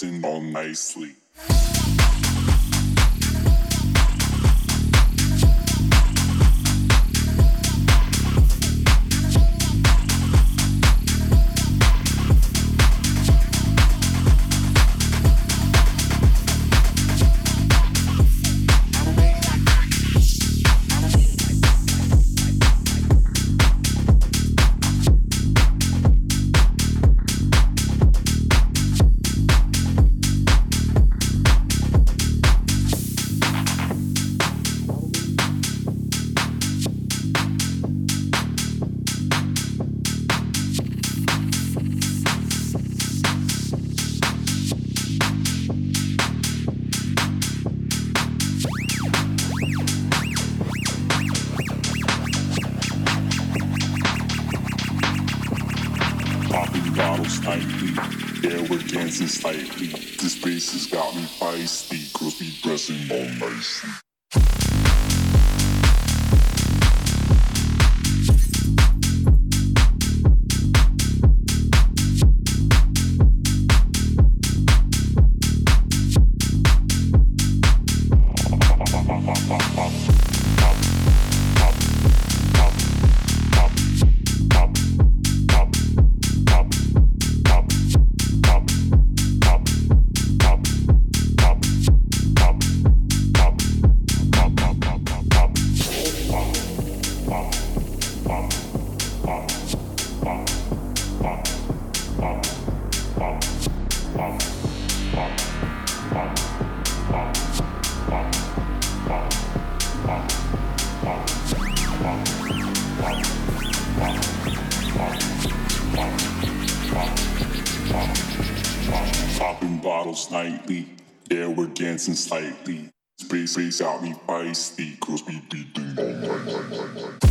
Dressing all nicely. Nightly, yeah, we're dancing slightly. Space bass got me feisty, girls be beating all night.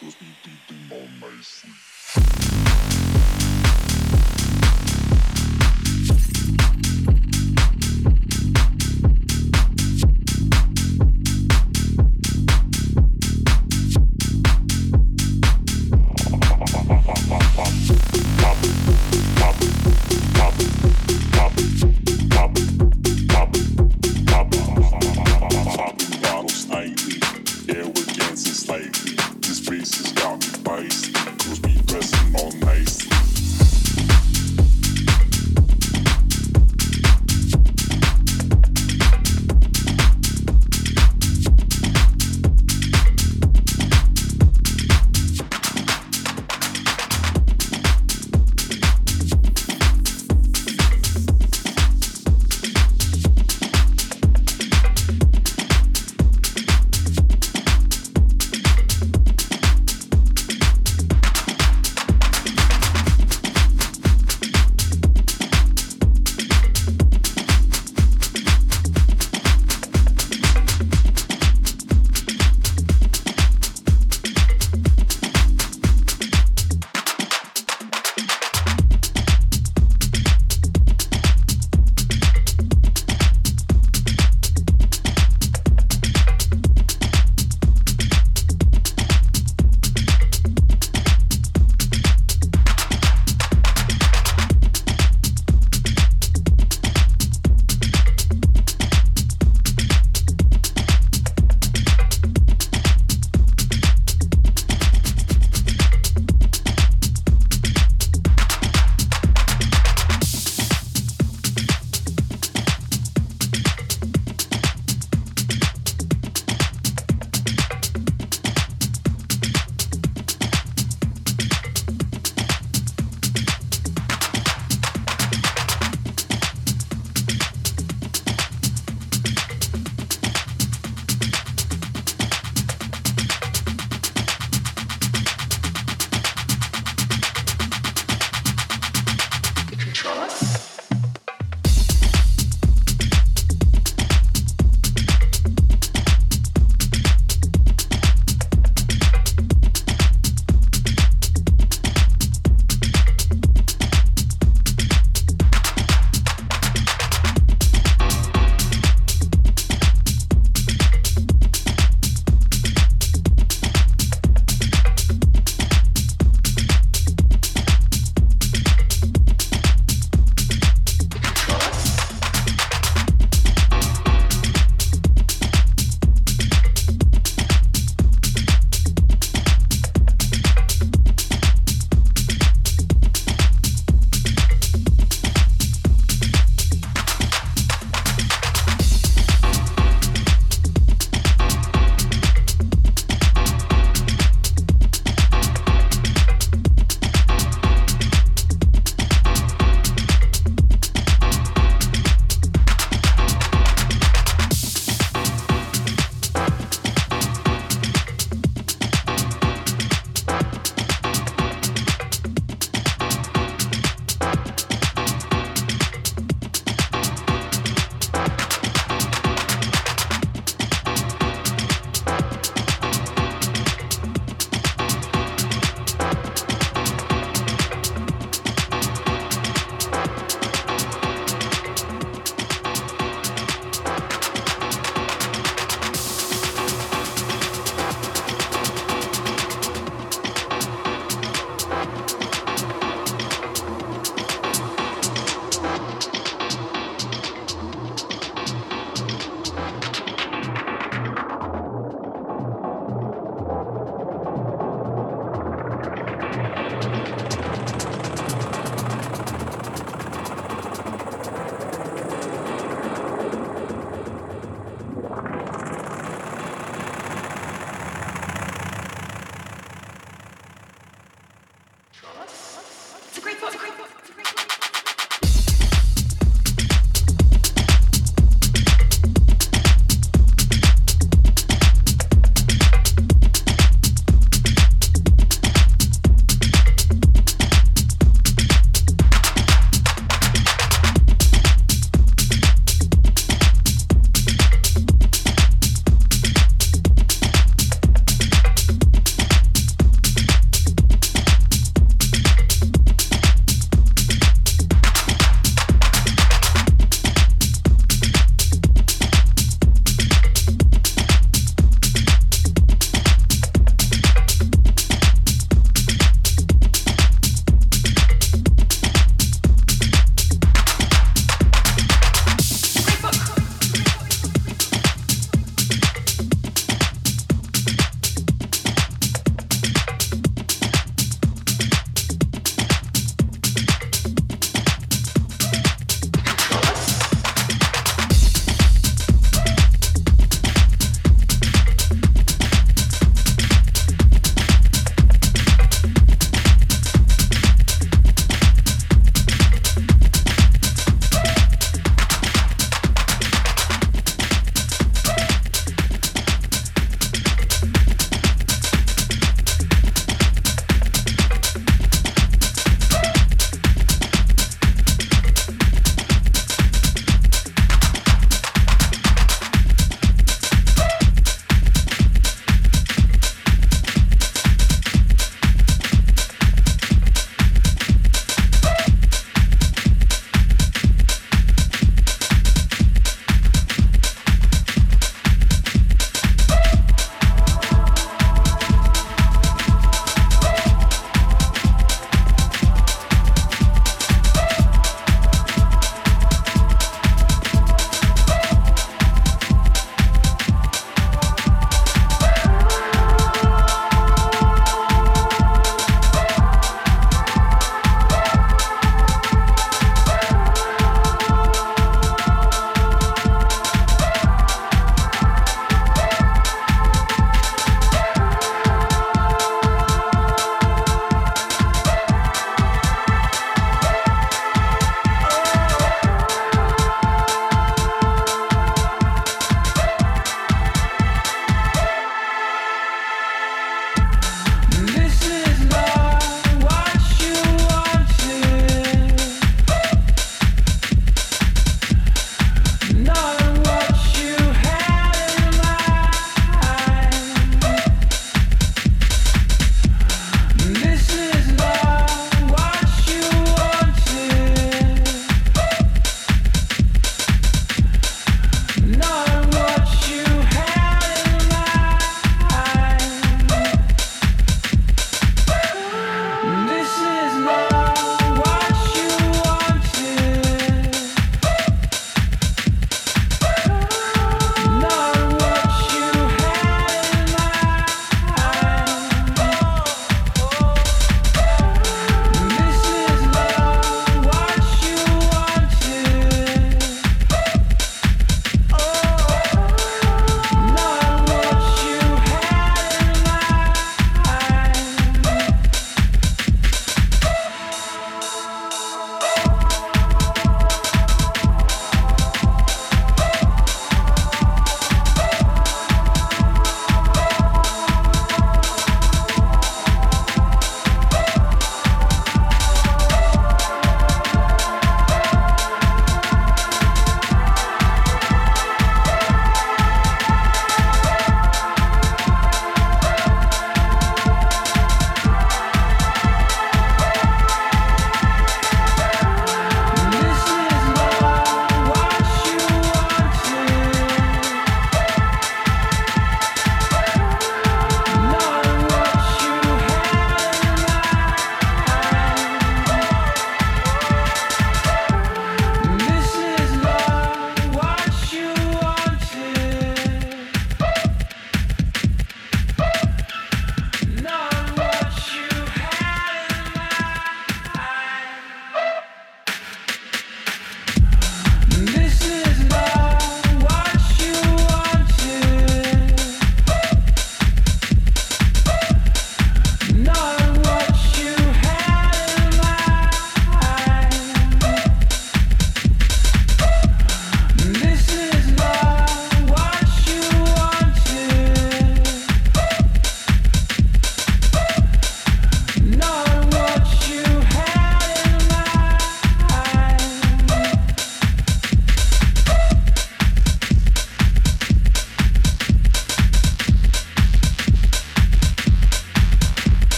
cause we did on my.